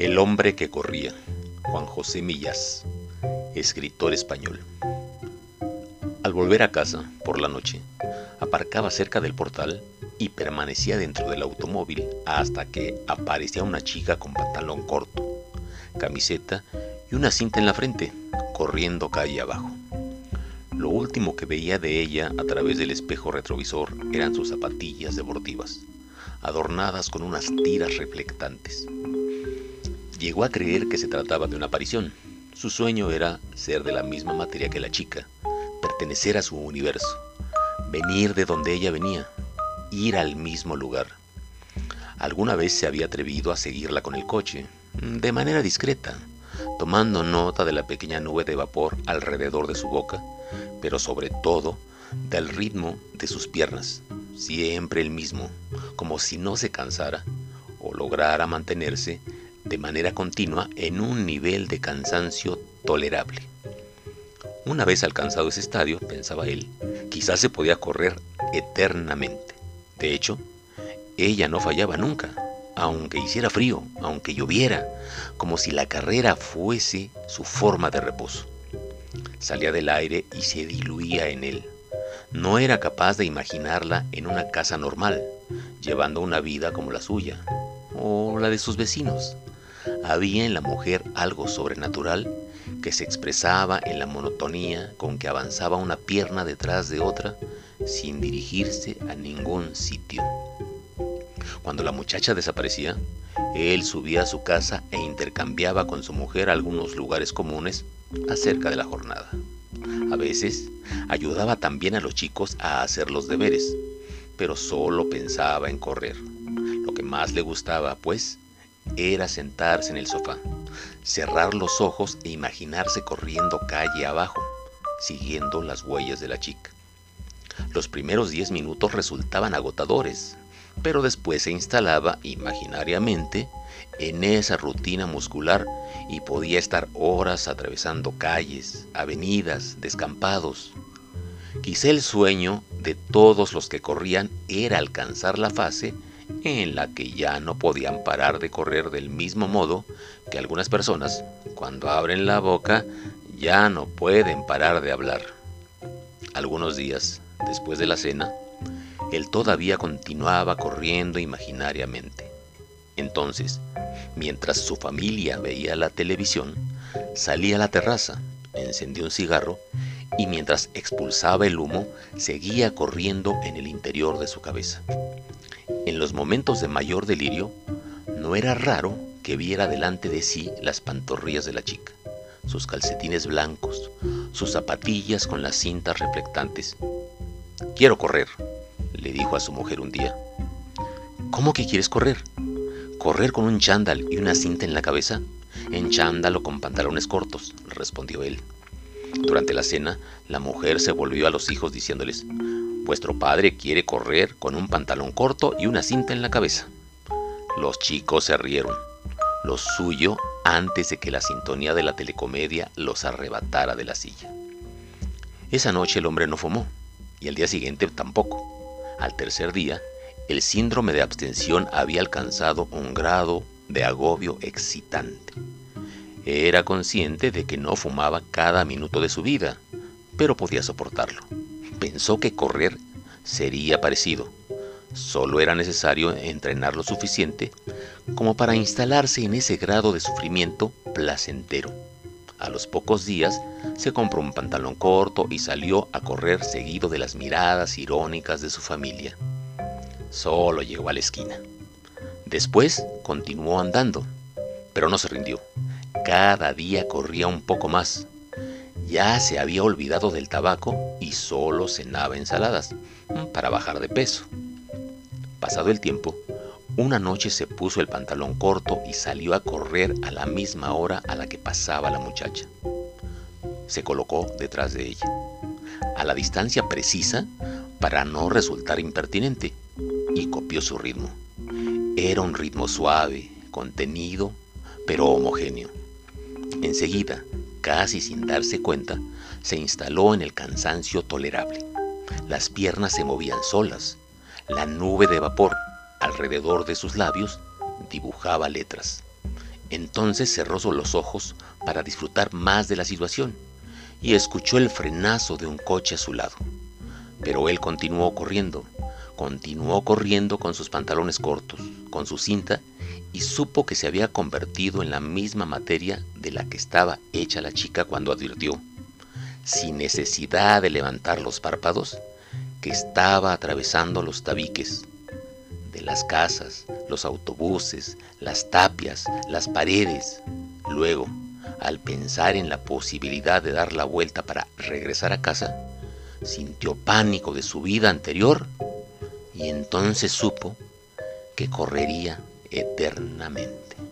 El hombre que corría, Juan José Millás, escritor español. Al volver a casa, por la noche, aparcaba cerca del portal y permanecía dentro del automóvil hasta que aparecía una chica con pantalón corto, camiseta y una cinta en la frente, corriendo calle abajo. Lo último que veía de ella a través del espejo retrovisor eran sus zapatillas deportivas, adornadas con unas tiras reflectantes. Llegó a creer que se trataba de una aparición. Su sueño era ser de la misma materia que la chica, pertenecer a su universo, venir de donde ella venía, ir al mismo lugar. Alguna vez se había atrevido a seguirla con el coche, de manera discreta, tomando nota de la pequeña nube de vapor alrededor de su boca pero sobre todo del ritmo de sus piernas, siempre el mismo, como si no se cansara o lograra mantenerse de manera continua en un nivel de cansancio tolerable. Una vez alcanzado ese estadio, pensaba él, quizás se podía correr eternamente. De hecho, ella no fallaba nunca, aunque hiciera frío, aunque lloviera, como si la carrera fuese su forma de reposo salía del aire y se diluía en él. No era capaz de imaginarla en una casa normal, llevando una vida como la suya, o la de sus vecinos. Había en la mujer algo sobrenatural que se expresaba en la monotonía con que avanzaba una pierna detrás de otra sin dirigirse a ningún sitio. Cuando la muchacha desaparecía, él subía a su casa e intercambiaba con su mujer algunos lugares comunes acerca de la jornada. A veces ayudaba también a los chicos a hacer los deberes, pero solo pensaba en correr. Lo que más le gustaba, pues, era sentarse en el sofá, cerrar los ojos e imaginarse corriendo calle abajo, siguiendo las huellas de la chica. Los primeros diez minutos resultaban agotadores, pero después se instalaba imaginariamente en esa rutina muscular y podía estar horas atravesando calles, avenidas, descampados. Quizá el sueño de todos los que corrían era alcanzar la fase en la que ya no podían parar de correr del mismo modo que algunas personas, cuando abren la boca, ya no pueden parar de hablar. Algunos días, después de la cena, él todavía continuaba corriendo imaginariamente. Entonces, mientras su familia veía la televisión, salía a la terraza, encendió un cigarro y mientras expulsaba el humo, seguía corriendo en el interior de su cabeza. En los momentos de mayor delirio, no era raro que viera delante de sí las pantorrillas de la chica, sus calcetines blancos, sus zapatillas con las cintas reflectantes. Quiero correr, le dijo a su mujer un día. ¿Cómo que quieres correr? ¿Correr con un chándal y una cinta en la cabeza? En chándal o con pantalones cortos, respondió él. Durante la cena, la mujer se volvió a los hijos diciéndoles, Vuestro padre quiere correr con un pantalón corto y una cinta en la cabeza. Los chicos se rieron. Lo suyo antes de que la sintonía de la telecomedia los arrebatara de la silla. Esa noche el hombre no fumó y el día siguiente tampoco. Al tercer día, el síndrome de abstención había alcanzado un grado de agobio excitante. Era consciente de que no fumaba cada minuto de su vida, pero podía soportarlo. Pensó que correr sería parecido. Solo era necesario entrenar lo suficiente como para instalarse en ese grado de sufrimiento placentero. A los pocos días se compró un pantalón corto y salió a correr seguido de las miradas irónicas de su familia. Solo llegó a la esquina. Después continuó andando, pero no se rindió. Cada día corría un poco más. Ya se había olvidado del tabaco y solo cenaba ensaladas para bajar de peso. Pasado el tiempo, una noche se puso el pantalón corto y salió a correr a la misma hora a la que pasaba la muchacha. Se colocó detrás de ella, a la distancia precisa para no resultar impertinente, y copió su ritmo. Era un ritmo suave, contenido, pero homogéneo. Enseguida, casi sin darse cuenta, se instaló en el cansancio tolerable. Las piernas se movían solas. La nube de vapor alrededor de sus labios dibujaba letras. Entonces cerró los ojos para disfrutar más de la situación y escuchó el frenazo de un coche a su lado. Pero él continuó corriendo, continuó corriendo con sus pantalones cortos, con su cinta, y supo que se había convertido en la misma materia de la que estaba hecha la chica cuando advirtió, sin necesidad de levantar los párpados, que estaba atravesando los tabiques de las casas, los autobuses, las tapias, las paredes. Luego, al pensar en la posibilidad de dar la vuelta para regresar a casa, sintió pánico de su vida anterior y entonces supo que correría eternamente.